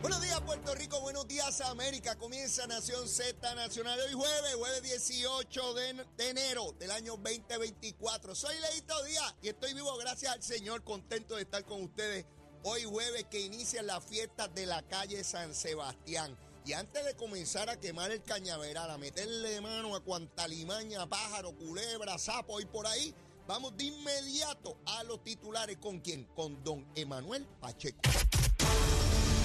Buenos días Puerto Rico, buenos días América. Comienza Nación Z Nacional hoy jueves, jueves 18 de, enero del año 2024. Soy Leito Díaz y estoy vivo gracias al Señor, contento de estar con ustedes hoy jueves que inician las fiestas de la calle San Sebastián. Y antes de comenzar a quemar el cañaveral, a meterle mano a cuanta limaña, pájaro, culebra, sapo y por ahí, vamos de inmediato a los titulares. ¿Con quién? Con don Emanuel Pacheco.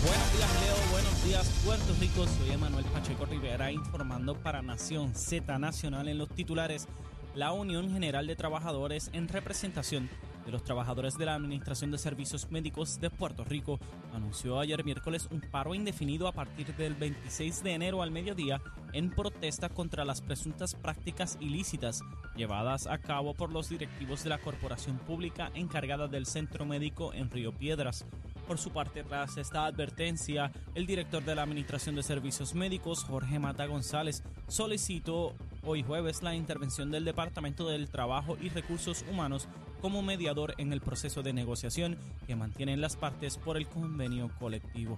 Buenos días, Leo. Buenos días, Puerto Rico. Soy Emanuel Pacheco Rivera informando para Nación Z Nacional en los titulares. La Unión General de Trabajadores en representación de los trabajadores de la Administración de Servicios Médicos de Puerto Rico anunció ayer miércoles un paro indefinido a partir del 26 de enero al mediodía en protesta contra las presuntas prácticas ilícitas llevadas a cabo por los directivos de la corporación pública encargada del centro médico en Río Piedras. Por su parte, tras esta advertencia, el director de la Administración de Servicios Médicos, Jorge Mata González, solicitó hoy jueves la intervención del Departamento del Trabajo y Recursos Humanos como mediador en el proceso de negociación que mantienen las partes por el convenio colectivo.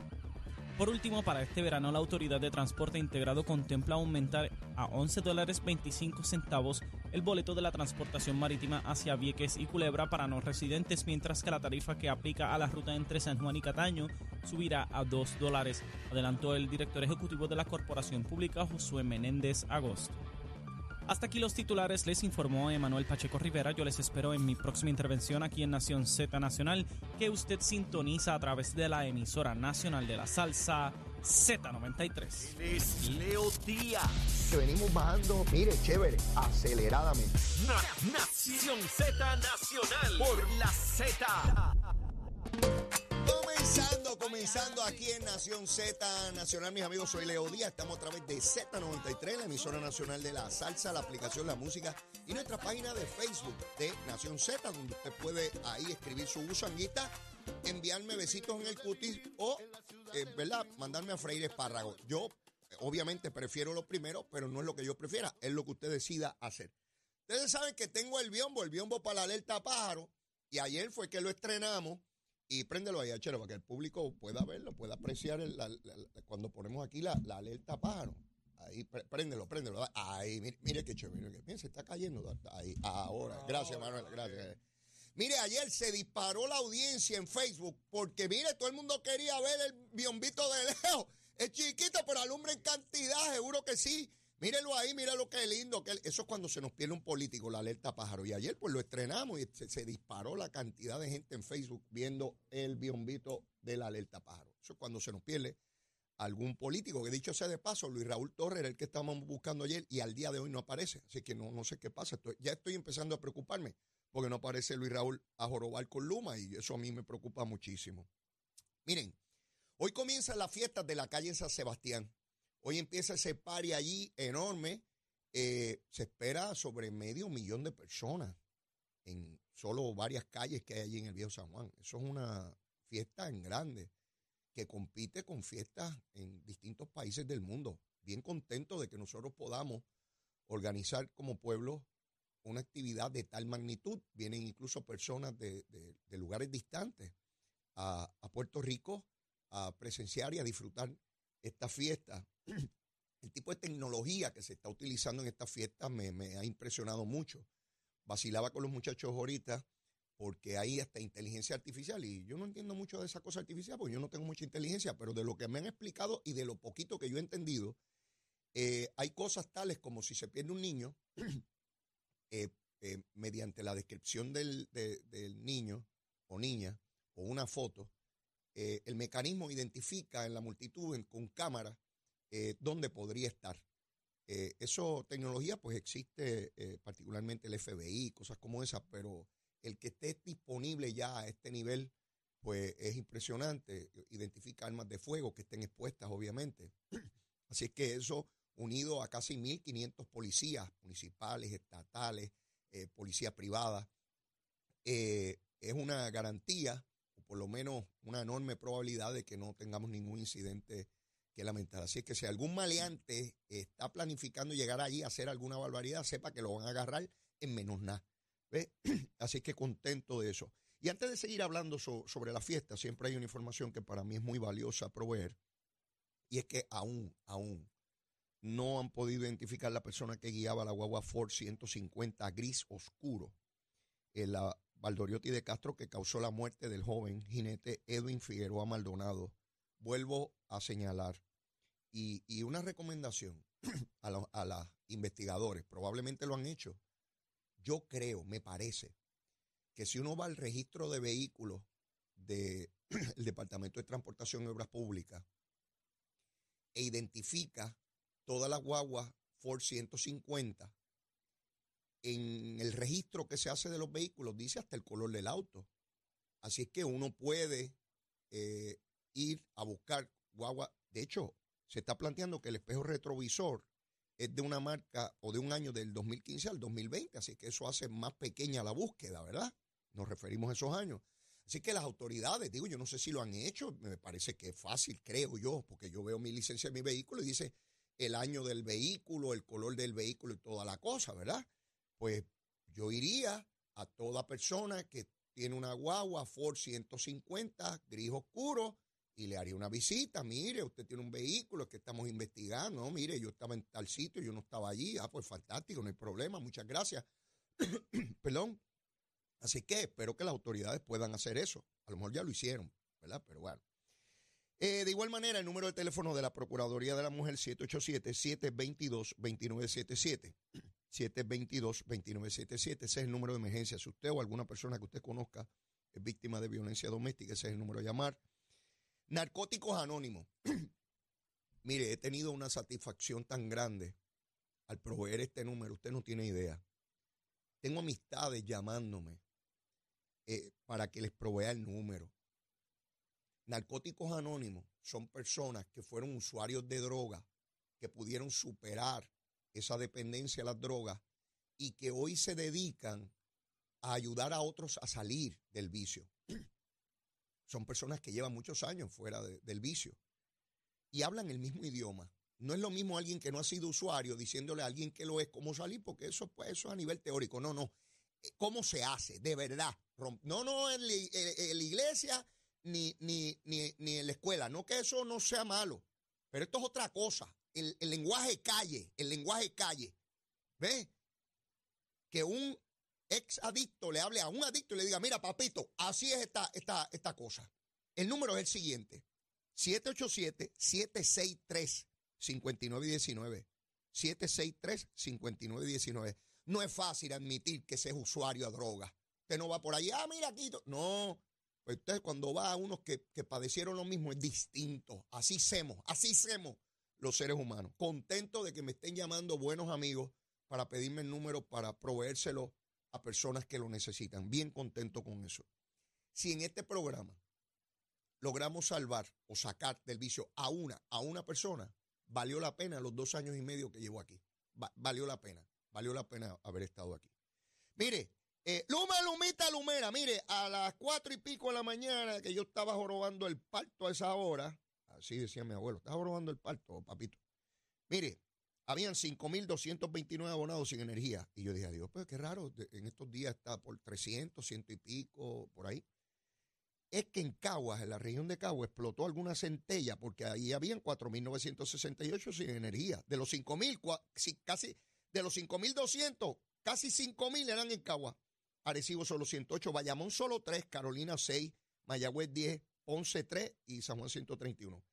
Por último, para este verano, la Autoridad de Transporte Integrado contempla aumentar a 11 dólares 25 centavos el boleto de la transportación marítima hacia Vieques y Culebra para no residentes, mientras que la tarifa que aplica a la ruta entre San Juan y Cataño subirá a 2 dólares, adelantó el director ejecutivo de la Corporación Pública, Josué Menéndez Agosto. Hasta aquí los titulares, les informó Emanuel Pacheco Rivera. Yo les espero en mi próxima intervención aquí en Nación Z Nacional, que usted sintoniza a través de la emisora nacional de la salsa Z93. Es Leo Díaz. Que venimos bajando, mire, chévere, aceleradamente. Na- Nación Z Nacional por la Z. Comenzando, aquí en Nación Z Nacional, mis amigos, soy Leo Díaz, estamos a través de Z93, la emisora nacional de la salsa, la aplicación La Música y nuestra página de Facebook de Nación Z, donde usted puede ahí escribir su gusanguita, enviarme besitos en el cutis o, eh, ¿verdad?, mandarme a freír espárragos. Yo, eh, obviamente, prefiero lo primero, pero no es lo que yo prefiera, es lo que usted decida hacer. Ustedes saben que tengo el biombo, el biombo para la alerta pájaro, y ayer fue que lo estrenamos. Y préndelo ahí, Achero, para que el público pueda verlo, pueda apreciar el- la- la- la- cuando ponemos aquí la, alerta pájaro. Ahí, pr- préndelo, préndelo. Ahí, mire, mire qué chévere. mire, se está cayendo. Ahí, ahora. Gracias, Manuel, gracias. Mire, ayer se disparó la audiencia en Facebook porque, mire, todo el mundo quería ver el biombito de lejos. Es chiquito, pero alumbra en cantidad, seguro que sí. Mírelo ahí, mire lo que lindo. Que eso es cuando se nos pierde un político, la alerta pájaro. Y ayer pues lo estrenamos y se, disparó la cantidad de gente en Facebook viendo el biombito de la alerta pájaro. Eso es cuando se nos pierde algún político. Que dicho sea de paso, Luis Raúl Torres era el que estábamos buscando ayer y al día de hoy no aparece. Así que no, no sé qué pasa. Ya estoy empezando a preocuparme porque no aparece Luis Raúl a jorobar con Luma y eso a mí me preocupa muchísimo. Miren, hoy comienzan las fiestas de la calle San Sebastián. Hoy empieza ese party allí enorme. Eh, se espera sobre medio millón de personas en solo varias calles que hay allí en el Viejo San Juan. Eso es una fiesta en grande que compite con fiestas en distintos países del mundo. Bien contento de que nosotros podamos organizar como pueblo una actividad de tal magnitud. Vienen incluso personas de, lugares distantes a, a Puerto Rico a presenciar y a disfrutar esta fiesta. El tipo de tecnología que se está utilizando en esta fiesta me, ha impresionado mucho. Vacilaba con los muchachos ahorita porque hay hasta inteligencia artificial y yo no entiendo mucho de esa cosa artificial porque yo no tengo mucha inteligencia, pero de lo que me han explicado y de lo poquito que yo he entendido, eh, hay cosas tales como si se pierde un niño, eh, eh, mediante la descripción del, de- del niño o niña o una foto, eh, el mecanismo identifica en la multitud con cámara eh, dónde podría estar. Eh, eso, tecnología, pues existe eh, particularmente el FBI, cosas como esas, pero el que esté disponible ya a este nivel, pues es impresionante. Identifica armas de fuego que estén expuestas, obviamente. Así es que eso, unido a casi 1.500 policías municipales, estatales, eh, policía privada, eh, es una garantía, por lo menos una enorme probabilidad de que no tengamos ningún incidente que lamentar. Así es que si algún maleante está planificando llegar allí a hacer alguna barbaridad, sepa que lo van a agarrar en menos nada. ¿Ve? Así que contento de eso. Y antes de seguir hablando sobre la fiesta, siempre hay una información que para mí es muy valiosa proveer, y es que aún, aún, no han podido identificar la persona que guiaba la guagua Ford 150 gris oscuro en la Valdoriotti de Castro que causó la muerte del joven jinete Edwin Figueroa Maldonado. Vuelvo a señalar y, una recomendación a, los investigadores, probablemente lo han hecho. Yo creo, me parece, que si uno va al registro de vehículos del Departamento de Transportación y Obras Públicas e identifica todas las guaguas Ford 150, en el registro que se hace de los vehículos dice hasta el color del auto. Así es que uno puede eh, ir a buscar guagua. De hecho, se está planteando que el espejo retrovisor es de una marca o de un año del 2015 al 2020, así que eso hace más pequeña la búsqueda, ¿verdad? Nos referimos a esos años. Así que las autoridades, digo, yo no sé si lo han hecho, me parece que es fácil, creo yo, porque yo veo mi licencia de mi vehículo y dice el año del vehículo, el color del vehículo y toda la cosa, ¿verdad? Pues yo iría a toda persona que tiene una guagua Ford 150, gris oscuro, y le haría una visita. Mire, usted tiene un vehículo que estamos investigando. mire, yo estaba en tal sitio, yo no estaba allí. Ah, pues fantástico, no hay problema, muchas gracias. Perdón. Así que espero que las autoridades puedan hacer eso. A lo mejor ya lo hicieron, ¿verdad? Pero bueno. Eh, de igual manera, el número de teléfono de la Procuraduría de la Mujer, 787-722-2977. 722-2977. Ese es el número de emergencia. Si usted o alguna persona que usted conozca es víctima de violencia doméstica, ese es el número de llamar. Narcóticos Anónimos. Mire, he tenido una satisfacción tan grande al proveer este número, usted no tiene idea. Tengo amistades llamándome eh, para que les provea el número. Narcóticos Anónimos son personas que fueron usuarios de droga, que pudieron superar esa dependencia a las drogas y que hoy se dedican a ayudar a otros a salir del vicio son personas que llevan muchos años fuera del vicio y hablan el mismo idioma. No es lo mismo alguien que no ha sido usuario diciéndole a alguien que lo es cómo salir, porque eso, pues, eso es a nivel teórico. No, no. Eh, ¿Cómo se hace? De verdad. No, no en, la iglesia ni, ni, ni, ni, en la escuela. No que eso no sea malo. Pero esto es otra cosa. El, lenguaje calle, el lenguaje calle. ¿Ves? Que un ex adicto le hable a un adicto y le diga, mira, papito, así es esta, esta, esta cosa. El número es el siguiente: 787-763-5919. 763-5919. No es fácil admitir que ese es usuario a droga. Usted no va por ahí, ah, mira aquí. No. Pues usted cuando va a unos que, que padecieron lo mismo es distinto. Así semos, así semos los seres humanos. Contento de que me estén llamando buenos amigos para pedirme el número para proveérselo a personas que lo necesitan. Bien contento con eso. Si en este programa logramos salvar o sacar del vicio a una, a una persona, valió la pena los dos años y medio que llevo aquí. valió la pena, valió la pena haber estado aquí. Mire, eh, Luma, Lumita, Lumera, mire, a las cuatro y pico de la mañana que yo estaba jorobando el parto a esa hora, así decía mi abuelo, estaba jorobando el parto, papito. Mire, habían 5.229 abonados sin energía. Y yo dije, Dios, pues qué raro, en estos días está por 300, ciento y pico, por ahí. Es que en Caguas, en la región de Caguas, explotó alguna centella porque ahí habían 4.968 sin energía. De los 5.000, casi, de los 5.200, casi 5.000 eran en Caguas. Arecibo solo 108, Bayamón solo 3, Carolina 6, Mayagüez 10, Ponce 3 y San Juan 131.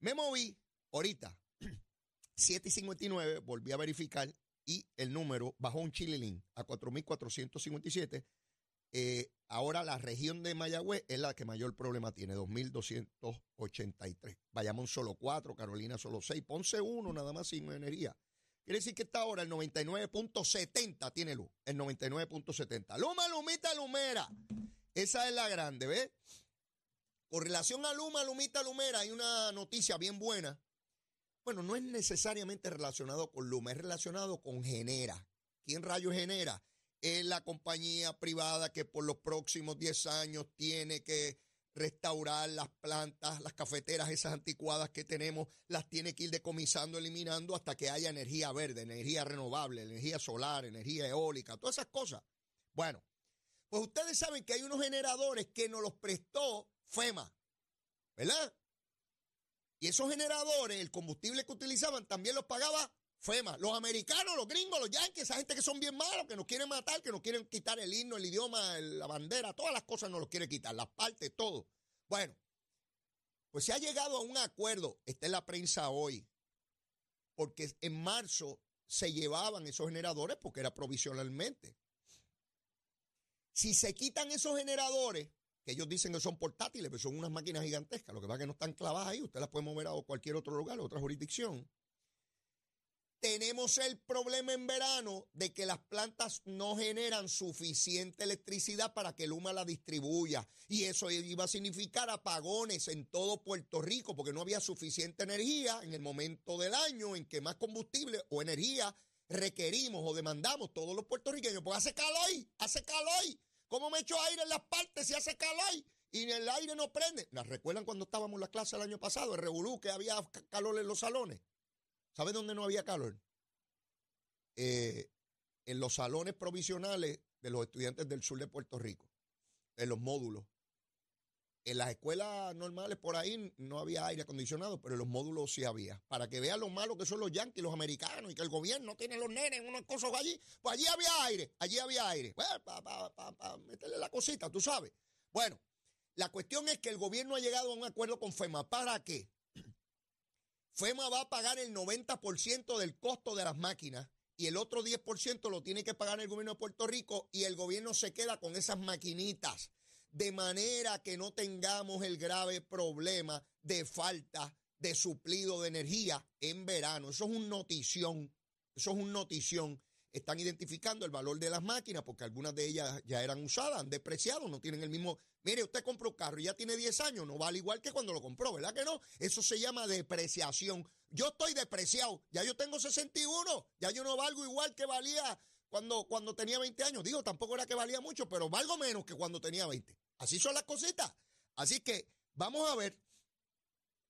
Me moví ahorita 7 y 59, volví a verificar y el número bajó un chililín a 4.457. Eh, ahora la región de Mayagüez es la que mayor problema tiene, 2.283. Bayamón solo 4, Carolina solo 6, Ponce 1 nada más sin energía. Quiere decir que está ahora el 99.70 tiene luz, el 99.70. Luma, Lumita, Lumera. Esa es la grande, ¿ves? Con relación a Luma, Lumita, Lumera, hay una noticia bien buena bueno, no es necesariamente relacionado con Luma, es relacionado con Genera. ¿Quién rayo genera? Es la compañía privada que por los próximos 10 años tiene que restaurar las plantas, las cafeteras, esas anticuadas que tenemos, las tiene que ir decomisando, eliminando hasta que haya energía verde, energía renovable, energía solar, energía eólica, todas esas cosas. Bueno, Pues ustedes saben que hay unos generadores que nos los prestó FEMA, ¿verdad? Y esos generadores, el combustible que utilizaban, también los pagaba FEMA. Los americanos, los gringos, los yankees, esa gente que son bien malos, que nos quieren matar, que nos quieren quitar el himno, el idioma, la bandera, todas las cosas nos los quiere quitar, las partes, todo. Bueno, pues se ha llegado a un acuerdo, está en la prensa hoy, porque en marzo se llevaban esos generadores porque era provisionalmente. Si se quitan esos generadores, ellos dicen que son portátiles, pero son unas máquinas gigantescas, lo que pasa es que no están clavadas ahí, usted las puede mover a cualquier otro lugar, a otra jurisdicción. Tenemos el problema en verano de que las plantas no generan suficiente electricidad para que el Luma la distribuya. Y eso iba a significar apagones en todo Puerto Rico porque no había suficiente energía en el momento del año en que más combustible o energía requerimos o demandamos todos los puertorriqueños. Pues hace calor hace calor. ¿Cómo me echo aire en las partes si hace calor? Y el aire no prende. ¿Las recuerdan cuando estábamos en la clase el año pasado, el Revolú, que había calor en los salones? ¿Sabe dónde no había calor? Eh, en los salones provisionales de los estudiantes del sur de Puerto Rico, en los módulos. En las escuelas normales por ahí no había aire acondicionado, pero en los módulos sí había. Para que vean lo malo que son los yanquis, los americanos, y que el gobierno tiene los nenes, unas cosas allí, pues allí había aire, allí había aire. Bueno, para meterle la cosita, tú sabes. Bueno, la cuestión es que el gobierno ha llegado a un acuerdo con FEMA. ¿Para qué? FEMA va a pagar el 90% del costo de las máquinas y el otro 10% lo tiene que pagar el gobierno de Puerto Rico y el gobierno se queda con esas maquinitas. De manera que no tengamos el grave problema de falta de suplido de energía en verano. Eso es un notición. Eso es un notición están identificando el valor de las máquinas porque algunas de ellas ya eran usadas, han depreciado, no tienen el mismo. Mire, usted compró un carro y ya tiene 10 años, no vale igual que cuando lo compró, ¿verdad que no? Eso se llama depreciación. Yo estoy depreciado, ya yo tengo 61, ya yo no valgo igual que valía cuando, cuando tenía 20 años. Digo, tampoco era que valía mucho, pero valgo menos que cuando tenía 20. Así son las cositas. Así que vamos a ver,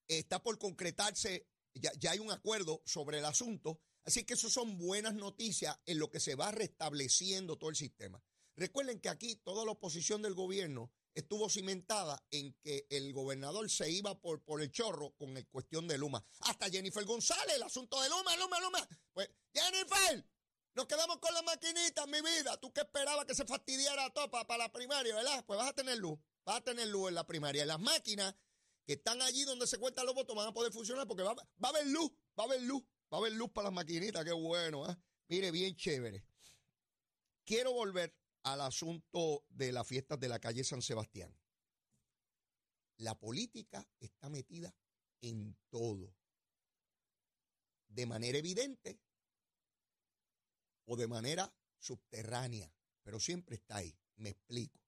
está por concretarse, ya, ya hay un acuerdo sobre el asunto Así que eso son buenas noticias en lo que se va restableciendo todo el sistema. Recuerden que aquí toda la oposición del gobierno estuvo cimentada en que el gobernador se iba por, por el chorro con el cuestión de Luma. Hasta Jennifer González, el asunto de Luma, Luma, Luma. Pues, Jennifer, nos quedamos con la maquinita, mi vida. Tú que esperabas que se fastidiara todo para, la primaria, ¿verdad? Pues vas a tener luz, vas a tener luz en la primaria. Las máquinas que están allí donde se cuentan los votos van a poder funcionar porque va, va a haber luz, va a haber luz. Va a haber luz para las maquinitas, qué bueno. ¿eh? Mire, bien chévere. Quiero volver al asunto de las fiestas de la calle San Sebastián. La política está metida en todo. De manera evidente o de manera subterránea, pero siempre está ahí. Me explico.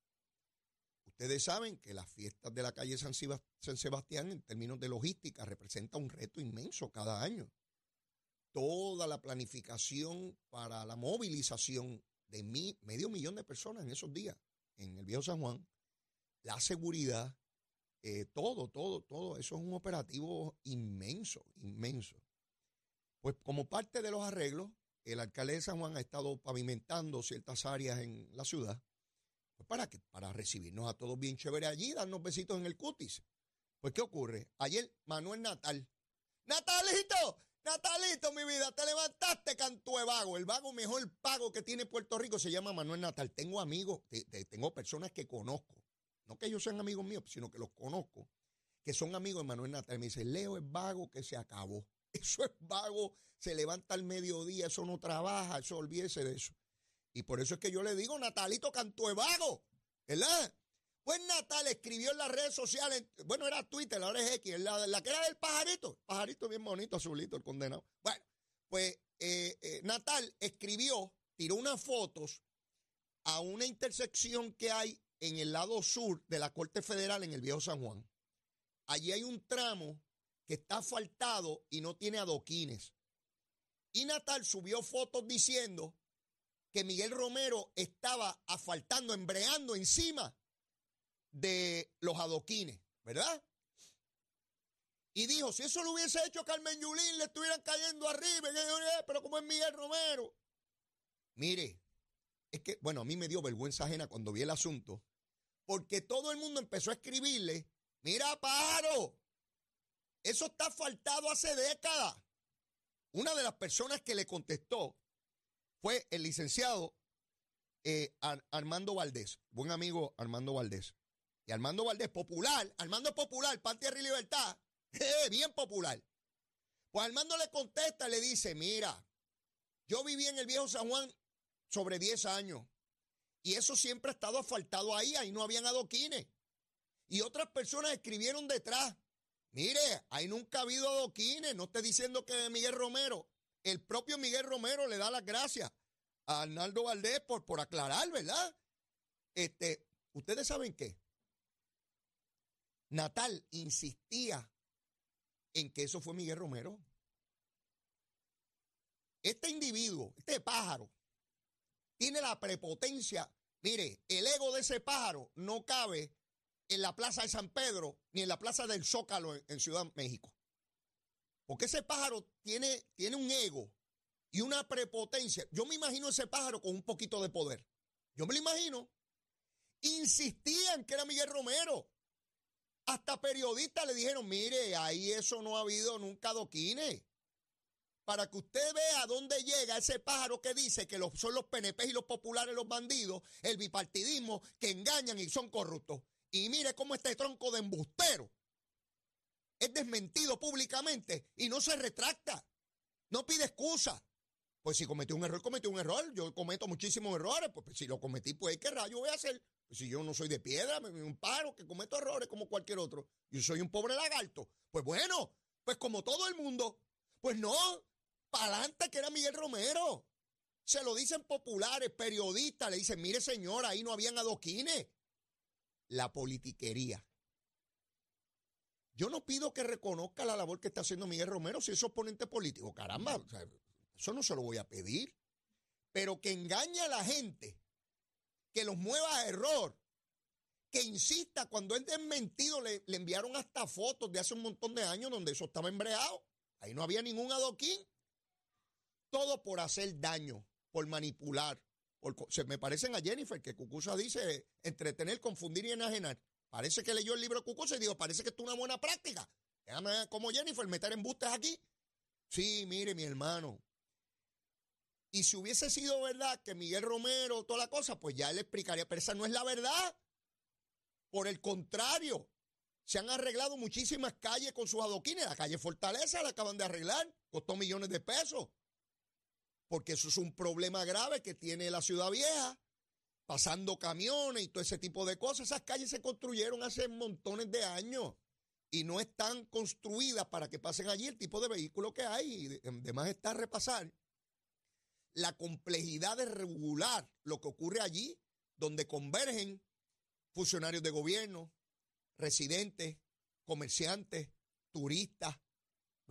Ustedes saben que las fiestas de la calle San Sebastián en términos de logística representan un reto inmenso cada año toda la planificación para la movilización de medio millón de personas en esos días en el Viejo San Juan, la seguridad, eh, todo, todo, todo, eso es un operativo inmenso, inmenso. Pues como parte de los arreglos, el alcalde de San Juan ha estado pavimentando ciertas áreas en la ciudad. Pues para qué? Para recibirnos a todos bien chévere allí, darnos besitos en el cutis. Pues, ¿qué ocurre? Ayer Manuel Natal. ¡Natalito! Natalito, mi vida, te levantaste, cantó de vago. El vago mejor pago que tiene Puerto Rico se llama Manuel Natal. Tengo amigos, tengo personas que conozco. No que ellos sean amigos míos, sino que los conozco, que son amigos de Manuel Natal. Me dice, Leo es vago que se acabó. Eso es vago, se levanta al mediodía, eso no trabaja, eso olvídese de eso. Y por eso es que yo le digo, Natalito cantó de vago, ¿verdad? Pues Natal escribió en las redes sociales, bueno, era Twitter, ahora es X, la, la que era del pajarito, pajarito bien bonito, azulito, el condenado. Bueno, pues eh, eh, Natal escribió, tiró unas fotos a una intersección que hay en el lado sur de la Corte Federal en el Viejo San Juan. Allí hay un tramo está asfaltado y no tiene adoquines. Y Natal subió fotos diciendo que Miguel Romero estaba asfaltando, embreando encima de los adoquines, ¿verdad? Y dijo, si eso lo hubiese hecho Carmen Yulín, le estuvieran cayendo arriba, pero como es Miguel Romero. Mire, es que, bueno, a mí me dio vergüenza ajena cuando vi el asunto, porque todo el mundo empezó a escribirle, mira, pájaro, eso está faltado hace décadas. Una de las personas que le contestó fue el licenciado eh, Armando Valdés, buen amigo Armando Valdés. Y Armando Valdés, popular, Armando popular, Patria y Libertad, eh, bien popular. Pues Armando le contesta, le dice, mira, yo viví en el viejo San Juan sobre 10 años y eso siempre ha estado asfaltado ahí, ahí no habían adoquines. Y otras personas escribieron detrás, mire, ahí nunca ha habido adoquines, no estoy diciendo que Miguel Romero, el propio Miguel Romero le da las gracias a Arnaldo Valdés por, por aclarar, ¿verdad? Este, ¿ustedes saben qué? Natal insistía en que eso fue Miguel Romero. Este individuo, este pájaro, tiene la prepotencia. Mire, el ego de ese pájaro no cabe en la plaza de San Pedro ni en la plaza del Zócalo en, Ciudad México. Porque ese pájaro tiene, tiene un ego y una prepotencia. Yo me imagino ese pájaro con un poquito de poder. Yo me lo imagino. Insistían que era Miguel Romero. Hasta periodistas le dijeron, mire, ahí eso no ha habido nunca doquines. Para que usted vea dónde llega ese pájaro que dice que son los PNP y los populares los bandidos, el bipartidismo, que engañan y son corruptos. Y mire cómo este tronco de embustero es desmentido públicamente y no se retracta. No pide excusa. Pues si cometió un error, cometió un error. Yo cometo muchísimos errores. Pues, pues si lo cometí, pues ¿qué rayo voy a hacer? si yo no soy de piedra, me, un paro que cometo errores como cualquier otro. Yo soy un pobre lagarto. Pues bueno, pues como todo el mundo. Pues no, para adelante que era Miguel Romero. Se lo dicen populares, periodistas, le dicen, mire señora, ahí no habían adoquines. La politiquería. Yo no pido que reconozca la labor que está haciendo Miguel Romero si es oponente político. Caramba, eso no se lo voy a pedir. Pero que engañe a la gente que los mueva a error, que insista, cuando es desmentido, le, le enviaron hasta fotos de hace un montón de años donde eso estaba embreado. Ahí no había ningún adoquín. Todo por hacer daño, por manipular. Se me parecen a Jennifer, que Cucusa dice entretener, confundir y enajenar. Parece que leyó el libro de Cucusa y dijo, parece que esto es una buena práctica. Déjame como Jennifer meter embustes aquí. Sí, mire, mi hermano, y si hubiese sido verdad que Miguel Romero, toda la cosa, pues ya le explicaría, pero esa no es la verdad. Por el contrario, se han arreglado muchísimas calles con sus adoquines. La calle Fortaleza la acaban de arreglar, costó millones de pesos. Porque eso es un problema grave que tiene la ciudad vieja, pasando camiones y todo ese tipo de cosas. Esas calles se construyeron hace montones de años y no están construidas para que pasen allí el tipo de vehículo que hay. Y además está repasar la complejidad de regular lo que ocurre allí, donde convergen funcionarios de gobierno, residentes, comerciantes, turistas,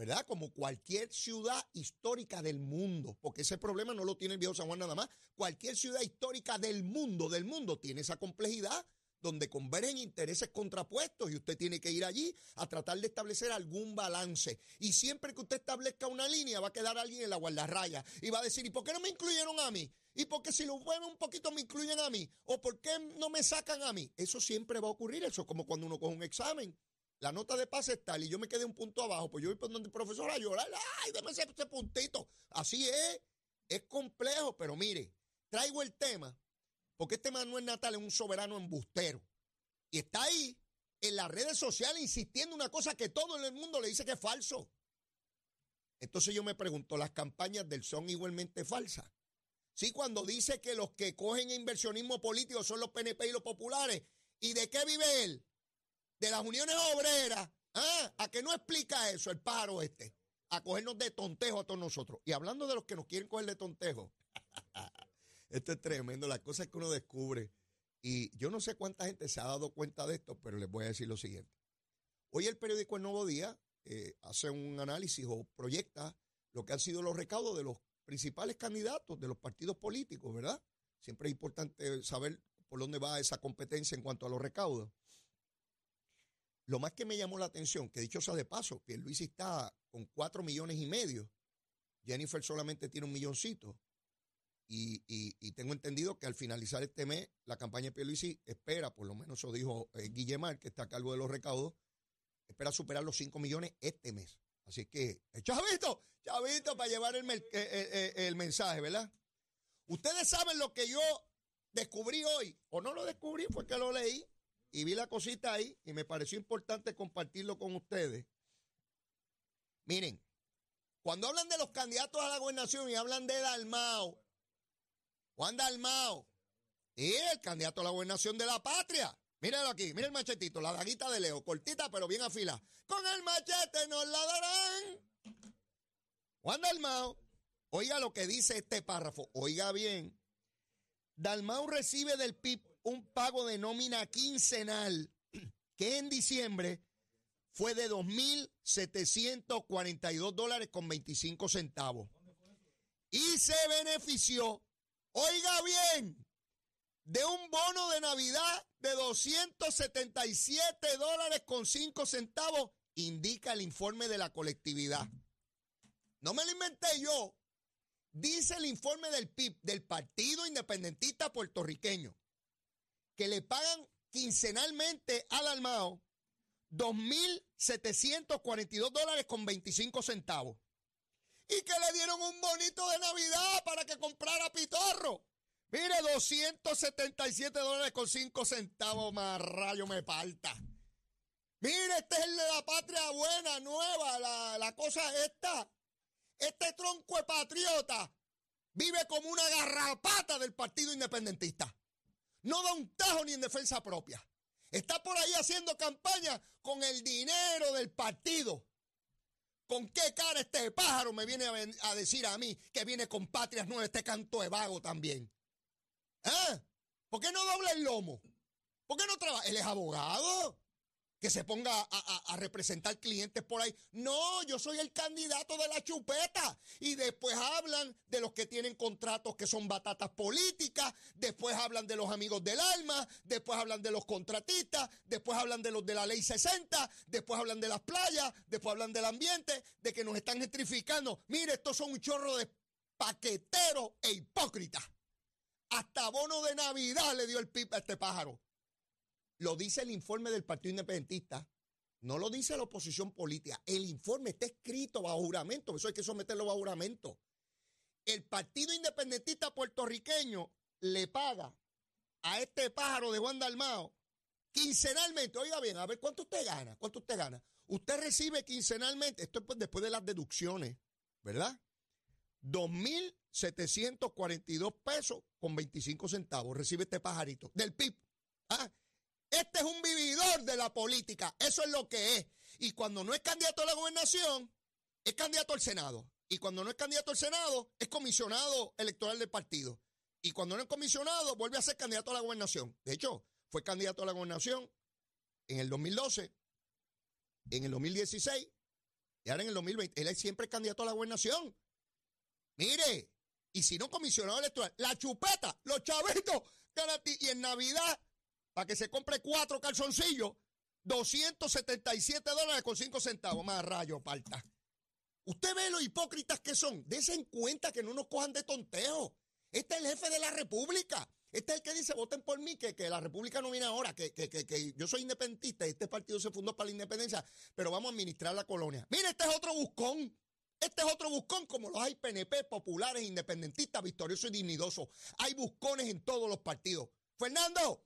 ¿verdad? Como cualquier ciudad histórica del mundo, porque ese problema no lo tiene el viejo San Juan nada más. Cualquier ciudad histórica del mundo, del mundo, tiene esa complejidad donde convergen intereses contrapuestos y usted tiene que ir allí a tratar de establecer algún balance. Y siempre que usted establezca una línea va a quedar alguien en la guardarraya y va a decir, ¿y por qué no me incluyeron a mí? ¿Y por qué si lo mueven un poquito me incluyen a mí? ¿O por qué no me sacan a mí? Eso siempre va a ocurrir, eso es como cuando uno coge un examen. La nota de pase es tal y yo me quedé un punto abajo, pues yo voy por donde el profesor a llorar, ay, déme ese, ese puntito. Así es, es complejo, pero mire, traigo el tema porque este Manuel Natal es un soberano embustero. Y está ahí en las redes sociales insistiendo una cosa que todo el mundo le dice que es falso. Entonces yo me pregunto, ¿las campañas del son igualmente falsas? Sí, cuando dice que los que cogen inversionismo político son los PNP y los populares. ¿Y de qué vive él? De las uniones obreras. ¿Ah? ¿A qué no explica eso el pájaro este? A cogernos de tontejo a todos nosotros. Y hablando de los que nos quieren coger de tontejo. Esto es tremendo, las cosas que uno descubre. Y yo no sé cuánta gente se ha dado cuenta de esto, pero les voy a decir lo siguiente. Hoy el periódico El Nuevo Día eh, hace un análisis o proyecta lo que han sido los recaudos de los principales candidatos de los partidos políticos, ¿verdad? Siempre es importante saber por dónde va esa competencia en cuanto a los recaudos. Lo más que me llamó la atención, que dicho sea de paso, que Luis está con cuatro millones y medio, Jennifer solamente tiene un milloncito y, y, tengo entendido que al finalizar este mes, la campaña de Pierluisi espera, por lo menos eso dijo eh, Guillemar, que está a cargo de los recaudos, espera superar los 5 millones este mes. Así que, eh, chavito, chavito, para llevar el, eh, el mensaje, ¿verdad? Ustedes saben lo que yo descubrí hoy, o no lo descubrí, fue que lo leí y vi la cosita ahí y me pareció importante compartirlo con ustedes. Miren, cuando hablan de los candidatos a la gobernación y hablan de Dalmao, Juan Dalmao, y el candidato a la gobernación de la patria. Míralo aquí, mira el machetito, la daguita de Leo, cortita pero bien afilada. Con el machete nos la darán. Juan Dalmao, oiga lo que dice este párrafo, oiga bien. Dalmau recibe del PIB un pago de nómina quincenal que en diciembre fue de 2.742 dólares con 25 centavos. Y se benefició, oiga bien, de un bono de Navidad de 277 dólares con 5 centavos, indica el informe de la colectividad. No me lo inventé yo. Dice el informe del PIB, del Partido Independentista Puertorriqueño, que le pagan quincenalmente al Almao 2.742 dólares con 25 centavos. Y que le dieron un bonito de Navidad para que comprara pitorro. Mire, 277 dólares con 5 centavos más rayo me falta. Mire, este es el de la patria buena, nueva, la, la cosa esta. Este tronco de patriota vive como una garrapata del Partido Independentista. No da un tajo ni en defensa propia. Está por ahí haciendo campaña con el dinero del partido. ¿Con qué cara este pájaro me viene a, decir a mí que viene con Patrias Nuevas este canto de vago también? ¿Eh? ¿Por qué no dobla el lomo? ¿Por qué no trabaja? Él es abogado que se ponga a, representar clientes por ahí. No, yo soy el candidato de la chupeta. Y después hablan de los que tienen contratos que son batatas políticas, después hablan de los amigos del alma, después hablan de los contratistas, después hablan de los de la ley 60, después hablan de las playas, después hablan del ambiente, de que nos están gentrificando. Mire, estos son un chorro de paqueteros e hipócritas. Hasta bono de Navidad le dio el pip a este pájaro. Lo dice el informe del Partido Independentista. No lo dice la oposición política. El informe está escrito bajo juramento. Eso hay que someterlo bajo juramento. El Partido Independentista puertorriqueño le paga a este pájaro de Juan Dalmao quincenalmente. Oiga bien, a ver cuánto usted gana. ¿Cuánto usted gana? Usted recibe quincenalmente, esto es pues después de las deducciones, ¿verdad? 2.742 pesos con 25 centavos recibe este pajarito del PIB. ¿Ah? Este es un vividor de la política. Eso es lo que es. Y cuando no es candidato a la gobernación, es candidato al Senado. Y cuando no es candidato al Senado, es comisionado electoral del partido. Y cuando no es comisionado, vuelve a ser candidato a la gobernación. De hecho, fue candidato a la gobernación en el 2012, en el 2016 y ahora en el 2020. Él es siempre candidato a la gobernación. Mire, y si no comisionado electoral, la chupeta, los chavitos, y en Navidad para que se compre cuatro calzoncillos, 277 dólares con 5 centavos. Más rayo, falta. Usted ve lo hipócritas que son. Dese en cuenta que no nos cojan de tonteo. Este es el jefe de la República. Este es el que dice, voten por mí, que, que la República no viene ahora, que, que, que, yo soy independentista y este partido se fundó para la independencia, pero vamos a administrar la colonia. Mire, este es otro buscón. Este es otro buscón como los hay PNP, populares, independentistas, victoriosos y dignidosos. Hay buscones en todos los partidos. Fernando,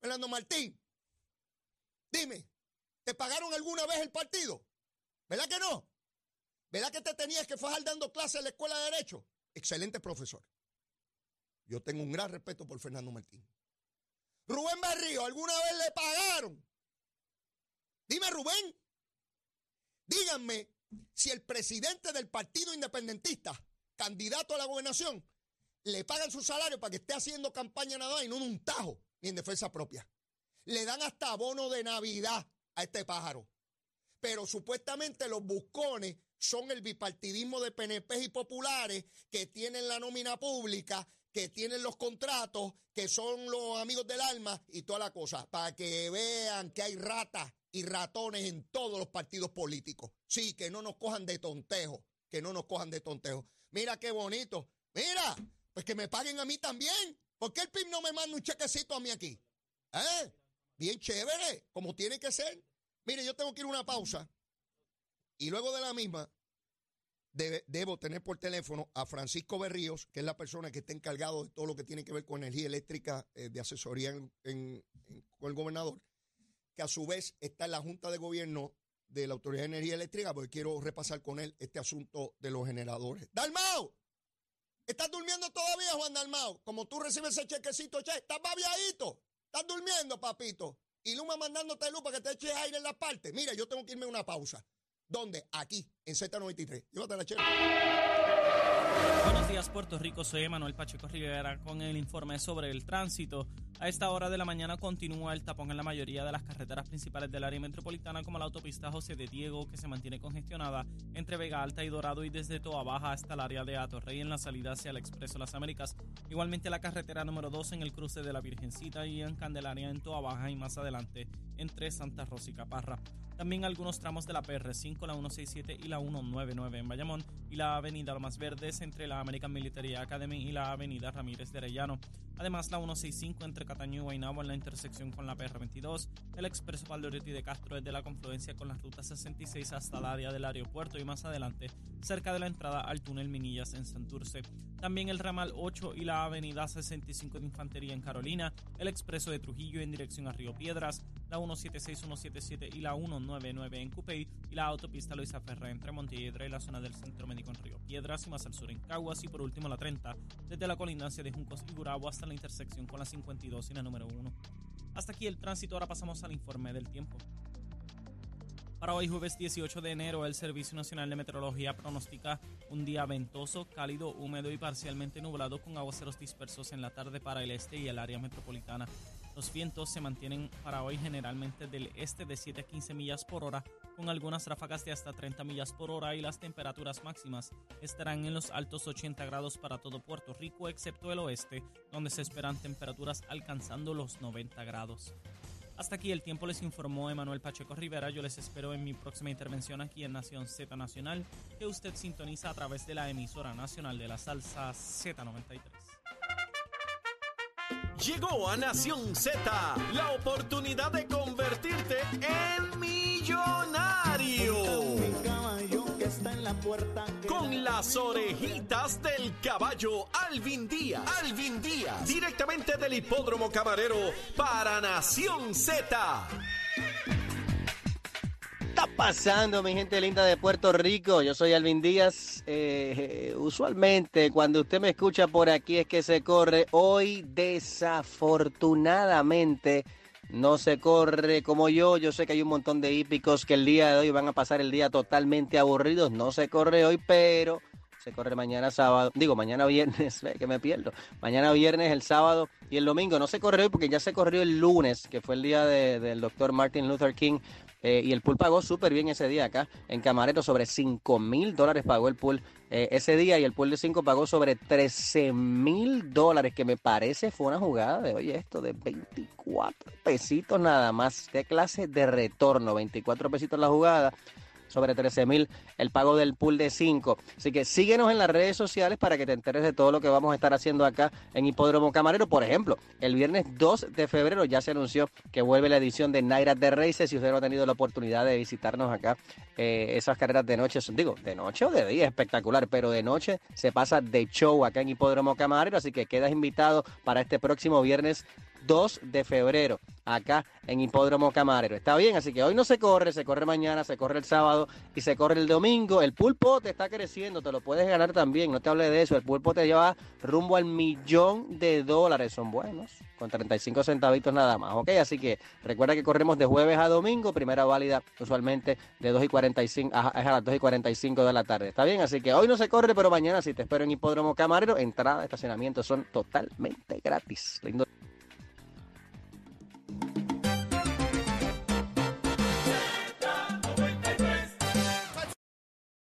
Fernando Martín, dime, ¿te pagaron alguna vez el partido? ¿Verdad que no? ¿Verdad que te tenías que fajar dando clases en la escuela de Derecho? Excelente profesor. Yo tengo un gran respeto por Fernando Martín. Rubén Berrío, ¿alguna vez le pagaron? Dime, Rubén. Díganme si el presidente del Partido Independentista, candidato a la gobernación, le pagan su salario para que esté haciendo campaña nada y no un tajo ni en defensa propia. Le dan hasta abono de Navidad a este pájaro. Pero supuestamente los buscones son el bipartidismo de PNP y populares que tienen la nómina pública, que tienen los contratos, que son los amigos del alma y toda la cosa, para que vean que hay ratas y ratones en todos los partidos políticos. Sí, que no nos cojan de tontejo, que no nos cojan de tontejo. Mira qué bonito. Mira, Pues que me paguen a mí también. ¿Por qué el PIB no me manda un chequecito a mí aquí? ¿Eh? Bien chévere, como tiene que ser. Mire, yo tengo que ir a una pausa y luego de la misma debo tener por teléfono a Francisco Berríos, que es la persona que está encargado de todo lo que tiene que ver con energía eléctrica eh, de asesoría con el gobernador, que a su vez está en la Junta de Gobierno de la Autoridad de Energía Eléctrica, porque quiero repasar con él este asunto de los generadores. ¡Dalmao! ¿Estás durmiendo todavía, Juan Dalmao? Como tú recibes ese chequecito, che, estás babiadito. Estás durmiendo, papito. Y Luma mandándote luz para que te eches aire en la parte. Mira, yo tengo que irme a una pausa. ¿Dónde? Aquí, en Z93. Llévate la chela. Buenos días, Puerto Rico. Soy Manuel Pacheco Rivera con el informe sobre el tránsito. A esta hora de la mañana continúa el tapón en la mayoría de las carreteras principales del área metropolitana, como la autopista José de Diego, que se mantiene congestionada entre Vega Alta y Dorado y desde Toa Baja hasta el área de Atorrey en la salida hacia el Expreso Las Américas. Igualmente la carretera número 2 en el cruce de la Virgencita y en Candelaria en Toa Baja y más adelante entre Santa Rosa y Caparra. También algunos tramos de la PR5, la 167 y la 199 en Bayamón y la avenida Lomas Verdes entre la American Academy y la avenida Ramírez de Arellano. Además, la 165 entre Cataño y Guaynabo en la intersección con la PR22, el expreso Valdoretti de Castro desde la confluencia con la ruta 66 hasta el área del aeropuerto y más adelante, cerca de la entrada al túnel Minillas en Santurce. También el ramal 8 y la avenida 65 de Infantería en Carolina, el expreso de Trujillo en dirección a Río Piedras, la 176, 177 y la 199 en Cupey y la autopista Luisa Ferrer entre Montelledra y la zona del Centro Médico en Río Piedras y más al sur en Caguas y por último la 30 desde la colindancia de Juncos y Gurabo hasta la intersección con la 52 y la número 1. Hasta aquí el tránsito, ahora pasamos al informe del tiempo. Para hoy jueves 18 de enero, el Servicio Nacional de Meteorología pronostica un día ventoso, cálido, húmedo y parcialmente nublado con aguaceros dispersos en la tarde para el este y el área metropolitana. Los vientos se mantienen para hoy generalmente del este de 7 a 15 millas por hora, con algunas ráfagas de hasta 30 millas por hora y las temperaturas máximas estarán en los altos 80 grados para todo Puerto Rico, excepto el oeste, donde se esperan temperaturas alcanzando los 90 grados. Hasta aquí el tiempo les informó Emanuel Pacheco Rivera. Yo les espero en mi próxima intervención aquí en Nación Z Nacional, que usted sintoniza a través de la emisora nacional de la salsa Z93. Llegó a Nación Z la oportunidad de convertirte en millonario. Con las orejitas del caballo Alvin Díaz. Alvin Díaz. Directamente del hipódromo camarero para Nación Z está pasando, mi gente linda de Puerto Rico? Yo soy Alvin Díaz. Eh, usualmente cuando usted me escucha por aquí es que se corre. Hoy desafortunadamente no se corre como yo. Yo sé que hay un montón de hípicos que el día de hoy van a pasar el día totalmente aburridos. No se corre hoy, pero se corre mañana sábado, digo mañana viernes, que me pierdo, mañana viernes, el sábado y el domingo. No se corre hoy porque ya se corrió el lunes, que fue el día del doctor Martin Luther King eh, y el pool pagó súper bien ese día acá en Camarero, sobre 5 mil dólares pagó el pool eh, ese día y el pool de 5 pagó sobre 13 mil dólares, que me parece fue una jugada de, oye, esto de 24 pesitos nada más. ¿Qué clase de retorno? 24 pesitos la jugada sobre 13 mil el pago del pool de 5. Así que síguenos en las redes sociales para que te enteres de todo lo que vamos a estar haciendo acá en Hipódromo Camarero. Por ejemplo, el viernes 2 de febrero ya se anunció que vuelve la edición de Naira de Races. Si usted no ha tenido la oportunidad de visitarnos acá, eh, esas carreras de noche, son, digo, de noche o de día, espectacular, pero de noche se pasa de show acá en Hipódromo Camarero. Así que quedas invitado para este próximo viernes 2 de febrero acá en Hipódromo Camarero. Está bien, así que hoy no se corre, se corre mañana, se corre el sábado y se corre el domingo. El pulpo te está creciendo, te lo puedes ganar también, no te hable de eso. El pulpo te lleva rumbo al millón de dólares, son buenos, con 35 centavitos nada más, ¿ok? Así que recuerda que corremos de jueves a domingo, primera válida usualmente de 2 y 45, a, a las 2 y 45 de la tarde. Está bien, así que hoy no se corre, pero mañana sí te espero en Hipódromo Camarero. Entrada, estacionamiento son totalmente gratis. Lindo.